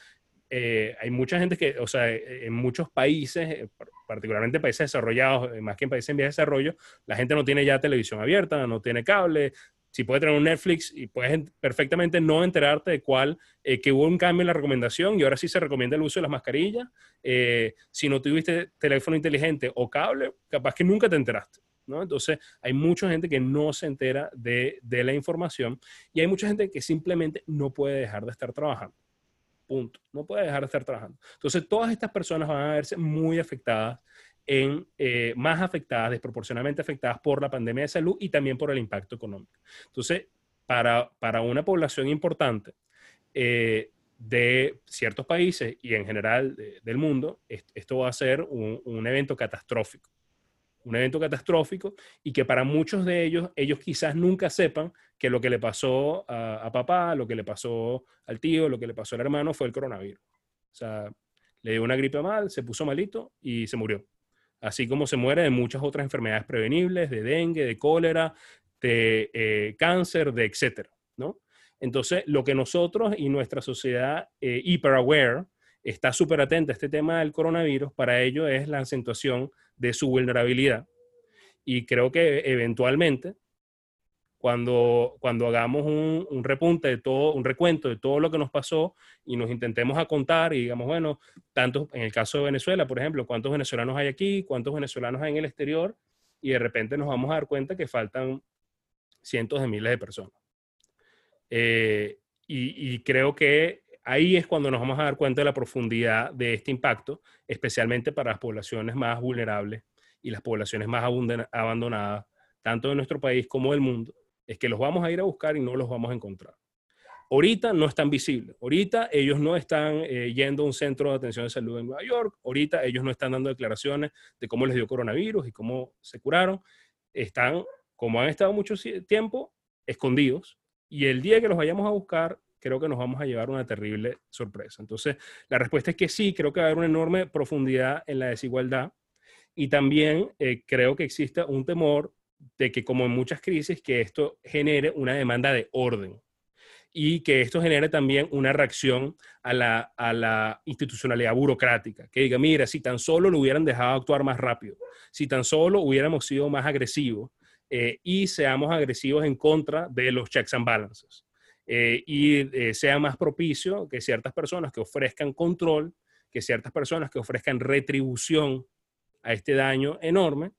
Speaker 1: hay mucha gente que, o sea, en muchos países, particularmente países desarrollados, más que en países en vías de desarrollo, la gente no tiene ya televisión abierta, no tiene cable, si puedes tener un Netflix y puedes perfectamente no enterarte de cuál, eh, que hubo un cambio en la recomendación y ahora sí se recomienda el uso de las mascarillas. Eh, si no tuviste teléfono inteligente o cable, capaz que nunca te enteraste. ¿no? Entonces, hay mucha gente que no se entera de, de la información y hay mucha gente que simplemente no puede dejar de estar trabajando. Punto. No puede dejar de estar trabajando. Entonces, todas estas personas van a verse muy afectadas en, eh, más afectadas, desproporcionalmente afectadas por la pandemia de salud y también por el impacto económico. Entonces, para, para una población importante eh, de ciertos países y en general del mundo, esto va a ser un, un, evento catastrófico. Un evento catastrófico y que para muchos de ellos, ellos quizás nunca sepan que lo que le pasó a, a papá, lo que le pasó al tío, lo que le pasó al hermano fue el coronavirus. O sea, le dio una gripe mal, se puso malito y se murió así como se muere de muchas otras enfermedades prevenibles, de dengue, de cólera, de eh, cáncer, de etcétera, ¿no? Entonces, lo que nosotros y nuestra sociedad eh, hyper aware está súper atenta a este tema del coronavirus, para ello es la acentuación de su vulnerabilidad. Y creo que eventualmente cuando, cuando hagamos un, repunte de todo, un recuento de todo lo que nos pasó y nos intentemos a contar y digamos, bueno, tantos, en el caso de Venezuela, por ejemplo, cuántos venezolanos hay aquí, cuántos venezolanos hay en el exterior, y de repente nos vamos a dar cuenta que faltan cientos de miles de personas. Eh, y, creo que ahí es cuando nos vamos a dar cuenta de la profundidad de este impacto, especialmente para las poblaciones más vulnerables y las poblaciones más abandonadas, tanto de nuestro país como del mundo, es que los vamos a ir a buscar y no los vamos a encontrar. Ahorita no están visibles. Ahorita ellos no están eh, yendo a un centro de atención de salud en Nueva York. Ahorita ellos no están dando declaraciones de cómo les dio coronavirus y cómo se curaron. Están, como han estado mucho tiempo, escondidos. Y el día que los vayamos a buscar, creo que nos vamos a llevar una terrible sorpresa. Entonces, la respuesta es que sí, creo que va a haber una enorme profundidad en la desigualdad. Y también eh, creo que existe un temor de que, como en muchas crisis, que esto genere una demanda de orden y que esto genere también una reacción a la, a la, institucionalidad burocrática, que diga, mira, si tan solo lo hubieran dejado actuar más rápido, si tan solo hubiéramos sido más agresivos eh, y seamos agresivos en contra de los checks and balances eh, y eh, sea más propicio que ciertas personas que ofrezcan control, que ciertas personas que ofrezcan retribución a este daño enorme,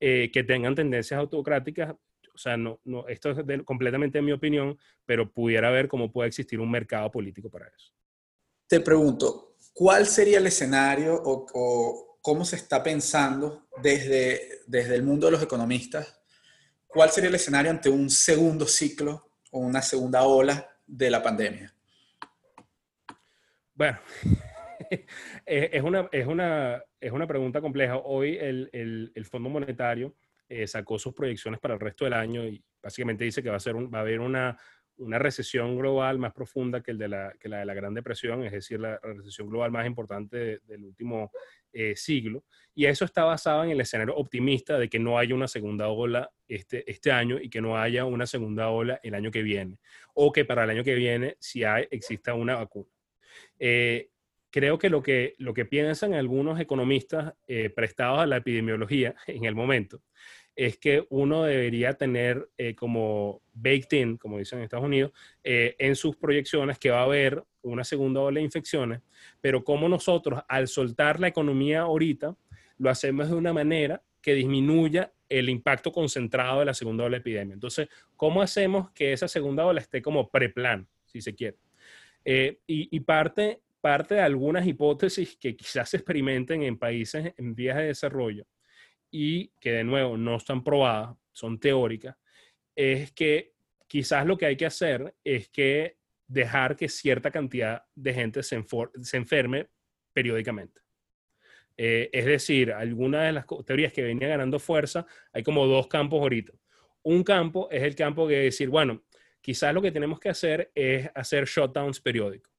Speaker 1: que tengan tendencias autocráticas o sea, no, no, esto es completamente mi opinión, pero pudiera ver cómo puede existir un mercado político para eso.
Speaker 3: Te pregunto, ¿cuál sería el escenario o, cómo se está pensando desde, desde el mundo de los economistas? ¿Cuál sería el escenario ante un segundo ciclo o una segunda ola de la pandemia?
Speaker 1: Bueno, es, una, es, una, es una pregunta compleja. Hoy el, el, Fondo Monetario eh, sacó sus proyecciones para el resto del año y básicamente dice que va a, ser va a haber una, una recesión global más profunda que, el de la, que la de la Gran Depresión, es decir, la recesión global más importante del último eh, siglo. Y eso está basado en el escenario optimista de que no haya una segunda ola este, este año y que no haya una segunda ola el año que viene, o que para el año que viene, si hay, exista una vacuna. Eh, creo que lo, que lo que piensan algunos economistas prestados a la epidemiología en el momento es que uno debería tener eh, como baked in, como dicen en Estados Unidos, eh, en sus proyecciones que va a haber una segunda ola de infecciones, pero como nosotros al soltar la economía ahorita, lo hacemos de una manera que disminuya el impacto concentrado de la segunda ola de epidemia. Entonces, ¿cómo hacemos que esa segunda ola esté como preplan, si se quiere? Eh, y, y parte, parte de algunas hipótesis que quizás se experimenten en países en vías de desarrollo, y que de nuevo no están probadas, son teóricas, es que quizás lo que hay que hacer es que dejar que cierta cantidad de gente se, enferme periódicamente. Eh, es decir, algunas de las teorías que venían ganando fuerza, hay como dos campos ahorita. Un campo es el campo que decir, bueno, quizás lo que tenemos que hacer es hacer shutdowns periódicos.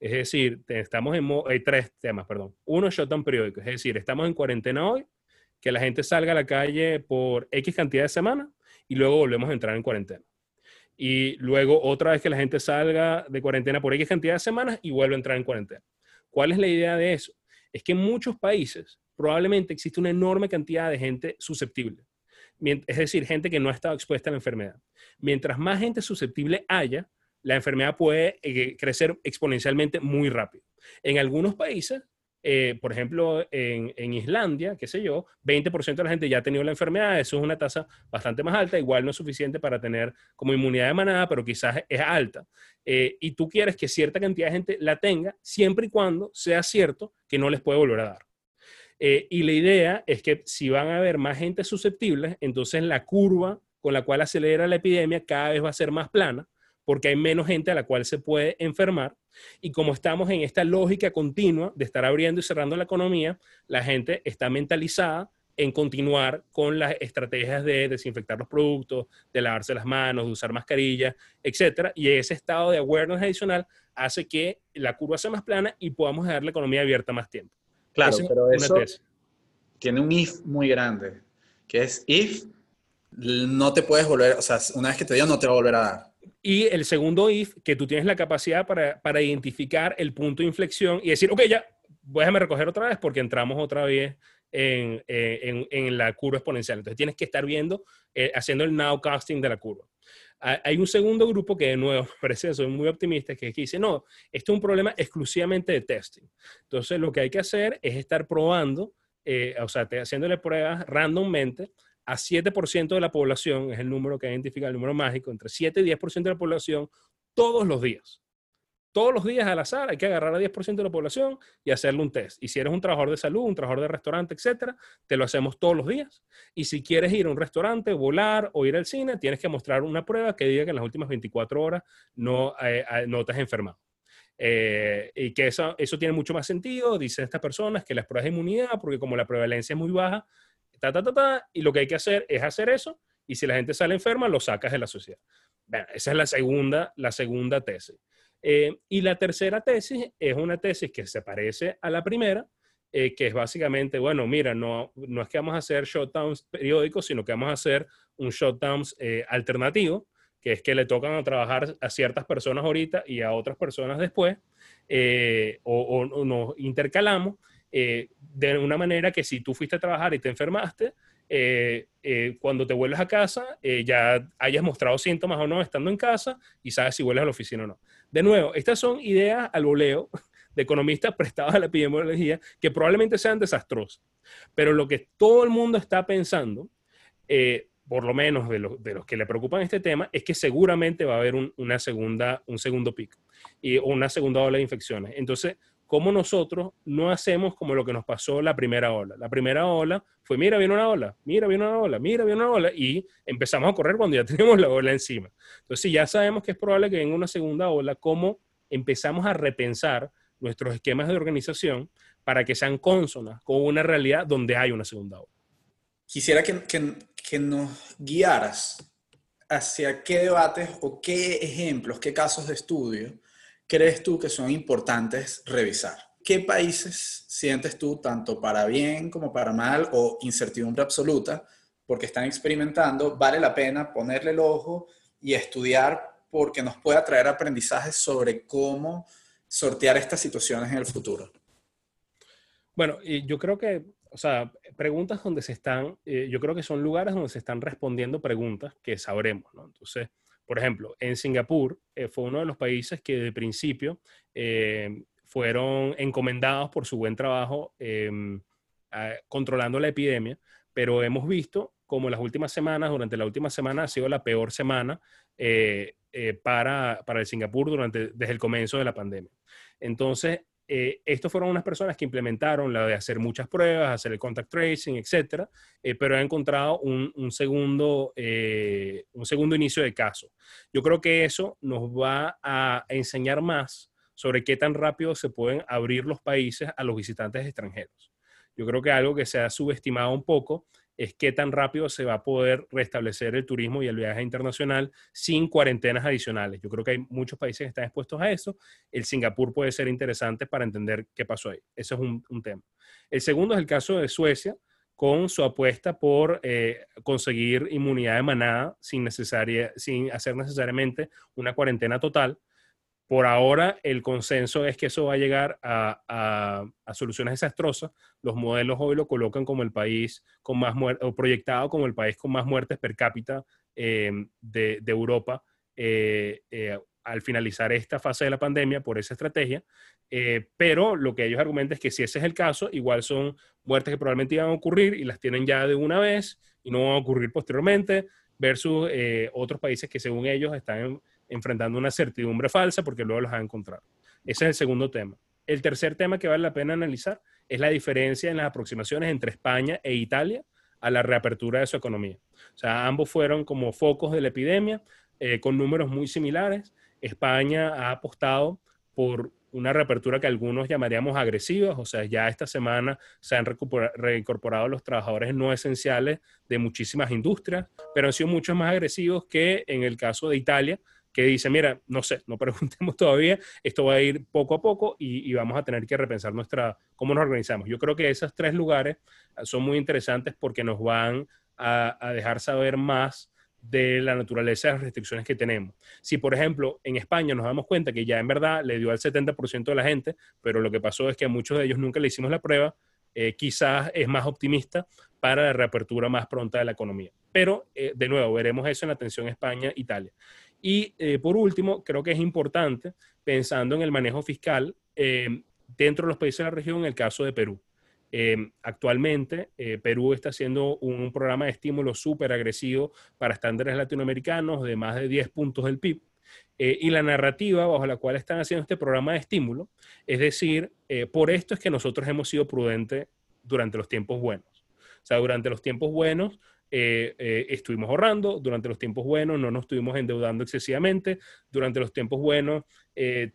Speaker 1: Es decir, estamos en hay tres temas, perdón. Uno, shutdown periódico, es decir, estamos en cuarentena hoy, que la gente salga a la calle por X cantidad de semanas y luego volvemos a entrar en cuarentena. Y luego otra vez que la gente salga de cuarentena por X cantidad de semanas y vuelve a entrar en cuarentena. ¿Cuál es la idea de eso? Es que en muchos países probablemente existe una enorme cantidad de gente susceptible. Es decir, gente que no ha estado expuesta a la enfermedad. Mientras más gente susceptible haya, la enfermedad puede eh, crecer exponencialmente muy rápido. En algunos países eh, por ejemplo, en, Islandia, qué sé yo, 20% de la gente ya ha tenido la enfermedad, eso es una tasa bastante más alta, igual no es suficiente para tener como inmunidad de manada, pero quizás es alta. Eh, y tú quieres que cierta cantidad de gente la tenga, siempre y cuando sea cierto que no les puede volver a dar. Y la idea es que si van a haber más gente susceptible, entonces la curva con la cual acelera la epidemia cada vez va a ser más plana porque hay menos gente a la cual se puede enfermar. Y como estamos en esta lógica continua de estar abriendo y cerrando la economía, la gente está mentalizada en continuar con las estrategias de desinfectar los productos, de lavarse las manos, de usar mascarillas, etcétera. Y ese estado de awareness adicional hace que la curva sea más plana y podamos dejar la economía abierta más tiempo.
Speaker 3: Claro, pero eso tiene un if muy grande, que es if no te puedes volver, o sea, una vez que te dio no te va a volver a dar.
Speaker 1: Y el segundo if, que tú tienes la capacidad para, para identificar el punto de inflexión y decir, ok, ya, déjame recoger otra vez porque entramos otra vez en, eh, en, en, la curva exponencial. Entonces tienes que estar viendo, eh, haciendo el nowcasting de la curva. Hay un segundo grupo que de nuevo, parece que soy muy optimista, que, que dice, no, esto es un problema exclusivamente de testing. Entonces lo que hay que hacer es estar probando, eh, o sea, haciéndole pruebas randommente a 7% de la población, es el número que identifica el número mágico, entre 7 y 10% de la población todos los días. todos los días al azar hay que agarrar a 10% de la población y hacerle un test. Y si eres un trabajador de salud, un trabajador de restaurante, etcétera, te lo hacemos todos los días. Y si quieres ir a un restaurante, volar o ir al cine, tienes que mostrar una prueba que diga que en las últimas 24 horas no, eh, eh, no te has enfermado. Eh, y que eso, eso tiene mucho más sentido, dicen estas personas, que las pruebas de inmunidad, porque como la prevalencia es muy baja, ta, ta, ta, ta, y lo que hay que hacer es hacer eso, y si la gente sale enferma, lo sacas de la sociedad. Bueno, esa es la segunda, la segunda tesis. Eh, y la tercera tesis es una tesis que se parece a la primera, eh, que es básicamente, bueno, mira, no, no es que vamos a hacer shutdowns periódicos, sino que vamos a hacer un shutdowns eh, alternativo, que es que le tocan a trabajar a ciertas personas ahorita y a otras personas después, o, o, nos intercalamos de una manera que si tú fuiste a trabajar y te enfermaste, cuando te vuelves a casa, ya hayas mostrado síntomas o no estando en casa y sabes si vuelves a la oficina o no. De nuevo, estas son ideas al voleo de economistas prestados a la epidemiología que probablemente sean desastrosas. Pero lo que todo el mundo está pensando, eh, por lo menos de, los que le preocupan este tema, es que seguramente va a haber una segunda, un segundo pico y una segunda ola de infecciones. Entonces, ¿cómo nosotros no hacemos como lo que nos pasó la primera ola? La primera ola fue, mira, viene una ola, mira, viene una ola, mira, viene una ola, y empezamos a correr cuando ya tenemos la ola encima. Entonces, si ya sabemos que es probable que venga una segunda ola, ¿cómo empezamos a repensar nuestros esquemas de organización para que sean consonas con una realidad donde hay una segunda ola?
Speaker 3: Quisiera que, que, que nos guiaras hacia qué debates o qué ejemplos, qué casos de estudio crees tú que son importantes revisar? ¿Qué países sientes tú, tanto para bien como para mal o incertidumbre absoluta, porque están experimentando, vale la pena ponerle el ojo y estudiar porque nos puede traer aprendizajes sobre cómo sortear estas situaciones en el futuro?
Speaker 1: Bueno, yo creo que, o sea, preguntas donde se están, eh, yo creo que son lugares donde se están respondiendo preguntas que sabremos, ¿no? Entonces, por ejemplo, en Singapur eh, fue uno de los países que de principio eh, fueron encomendados por su buen trabajo em, controlando la epidemia, pero hemos visto como las últimas semanas, durante la última semana ha sido la peor semana eh, para, para el Singapur durante, desde el comienzo de la pandemia. Entonces, eh, estos fueron unas personas que implementaron la de hacer muchas pruebas, hacer el contact tracing, etcétera, eh, pero han encontrado un, segundo, eh, un segundo inicio de caso. Yo creo que eso nos va a enseñar más sobre qué tan rápido se pueden abrir los países a los visitantes extranjeros. Yo creo que algo que se ha subestimado un poco es qué tan rápido se va a poder restablecer el turismo y el viaje internacional sin cuarentenas adicionales. Yo creo que hay muchos países que están expuestos a eso. El Singapur puede ser interesante para entender qué pasó ahí. Ese es un, tema. El segundo es el caso de Suecia, con su apuesta por eh, conseguir inmunidad de manada sin, necesaria, sin hacer necesariamente una cuarentena total por ahora, el consenso es que eso va a llegar a, soluciones desastrosas. Los modelos hoy lo colocan como el país con más muertes, o proyectado como el país con más muertes per cápita em, de, Europa eh, eh, al finalizar esta fase de la pandemia por esa estrategia. Eh, pero lo que ellos argumentan es que si ese es el caso, igual son muertes que probablemente iban a ocurrir y las tienen ya de una vez y no van a ocurrir posteriormente, versus otros países que según ellos están en enfrentando una certidumbre falsa porque luego los han encontrado. Ese es el segundo tema. El tercer tema que vale la pena analizar es la diferencia en las aproximaciones entre España e Italia a la reapertura de su economía. O sea, ambos fueron como focos de la epidemia eh, con números muy similares. España ha apostado por una reapertura que algunos llamaríamos agresiva, o sea, ya esta semana se han reincorporado los trabajadores no esenciales de muchísimas industrias, pero han sido mucho más agresivos que en el caso de Italia, que dice, mira, no sé, no preguntemos todavía, esto va a ir poco a poco y, vamos a tener que repensar nuestra, cómo nos organizamos. Yo creo que esos tres lugares ah, son muy interesantes porque nos van a, dejar saber más de la naturaleza de las restricciones que tenemos. Si, por ejemplo, en España nos damos cuenta que ya en verdad le dio al 70% de la gente, pero lo que pasó es que a muchos de ellos nunca le hicimos la prueba, eh, quizás es más optimista para la reapertura más pronta de la economía. Pero, eh, de nuevo, veremos eso en la atención España-Italia. Y eh, por último, creo que es importante, pensando en el manejo fiscal, eh, dentro de los países de la región, el caso de Perú. Eh, actualmente, Perú está haciendo un, programa de estímulo súper agresivo para estándares latinoamericanos de más de 10 puntos del PIB. Y la narrativa bajo la cual están haciendo este programa de estímulo, es decir, por esto es que nosotros hemos sido prudentes durante los tiempos buenos. O sea, durante los tiempos buenos eh, estuvimos ahorrando, durante los tiempos buenos no nos estuvimos endeudando excesivamente, durante los tiempos buenos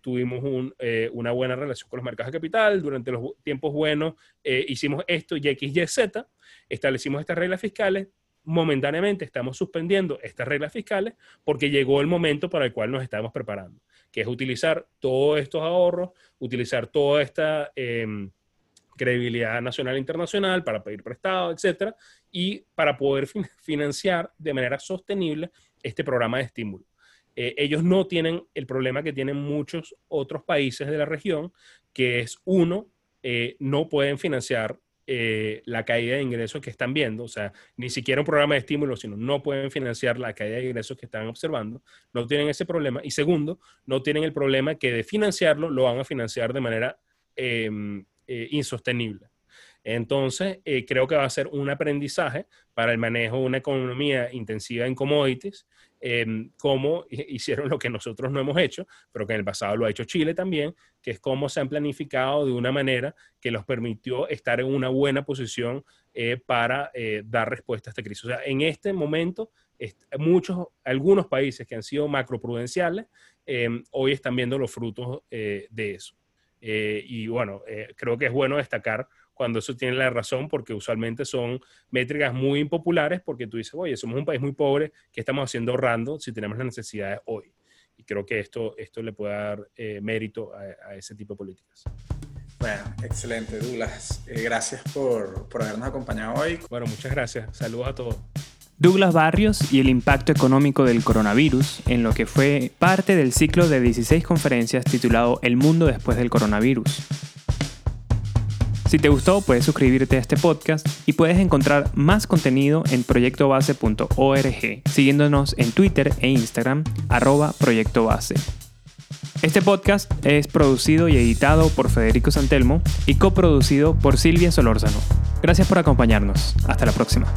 Speaker 1: tuvimos una buena relación con los mercados de capital, durante los tiempos buenos hicimos esto y X, Y, Z, establecimos estas reglas fiscales, momentáneamente estamos suspendiendo estas reglas fiscales porque llegó el momento para el cual nos estamos preparando, que es utilizar todos estos ahorros, utilizar toda esta em, credibilidad nacional e internacional para pedir prestado, etcétera, y para poder financiar de manera sostenible este programa de estímulo. Eh, ellos no tienen el problema que tienen muchos otros países de la región, que es uno, eh, no pueden financiar eh, la caída de ingresos que están viendo, o sea, ni siquiera un programa de estímulo, sino no pueden financiar la caída de ingresos que están observando, no tienen ese problema. Y segundo, no tienen el problema que de financiarlo lo van a financiar de manera em, eh, insostenible. Entonces, eh, creo que va a ser un aprendizaje para el manejo de una economía intensiva en commodities Em, cómo hicieron lo que nosotros no hemos hecho, pero que en el pasado lo ha hecho Chile también, que es cómo se han planificado de una manera que los permitió estar en una buena posición eh, para eh, dar respuesta a esta crisis. O sea, en este momento, muchos, algunos países que han sido macroprudenciales, em, hoy están viendo los frutos eh, de eso. Y bueno, creo que es bueno destacar cuando eso tiene la razón, porque usualmente son métricas muy impopulares, porque tú dices, oye, somos un país muy pobre, ¿qué estamos haciendo ahorrando si tenemos las necesidades hoy? Y creo que esto, esto le puede dar eh, mérito a, ese tipo de políticas.
Speaker 3: Bueno, excelente, Douglas. Eh, gracias por, por habernos acompañado hoy.
Speaker 1: Bueno, muchas gracias. Saludos a todos.
Speaker 2: Douglas Barrios y el impacto económico del coronavirus en lo que fue parte del ciclo de 16 conferencias titulado El mundo después del coronavirus. Si te gustó, puedes suscribirte a este podcast y puedes encontrar más contenido en proyectobase.org, siguiéndonos en Twitter e Instagram, arroba Proyecto Base. Este podcast es producido y editado por Federico Santelmo y coproducido por Silvia Solórzano. Gracias por acompañarnos. Hasta la próxima.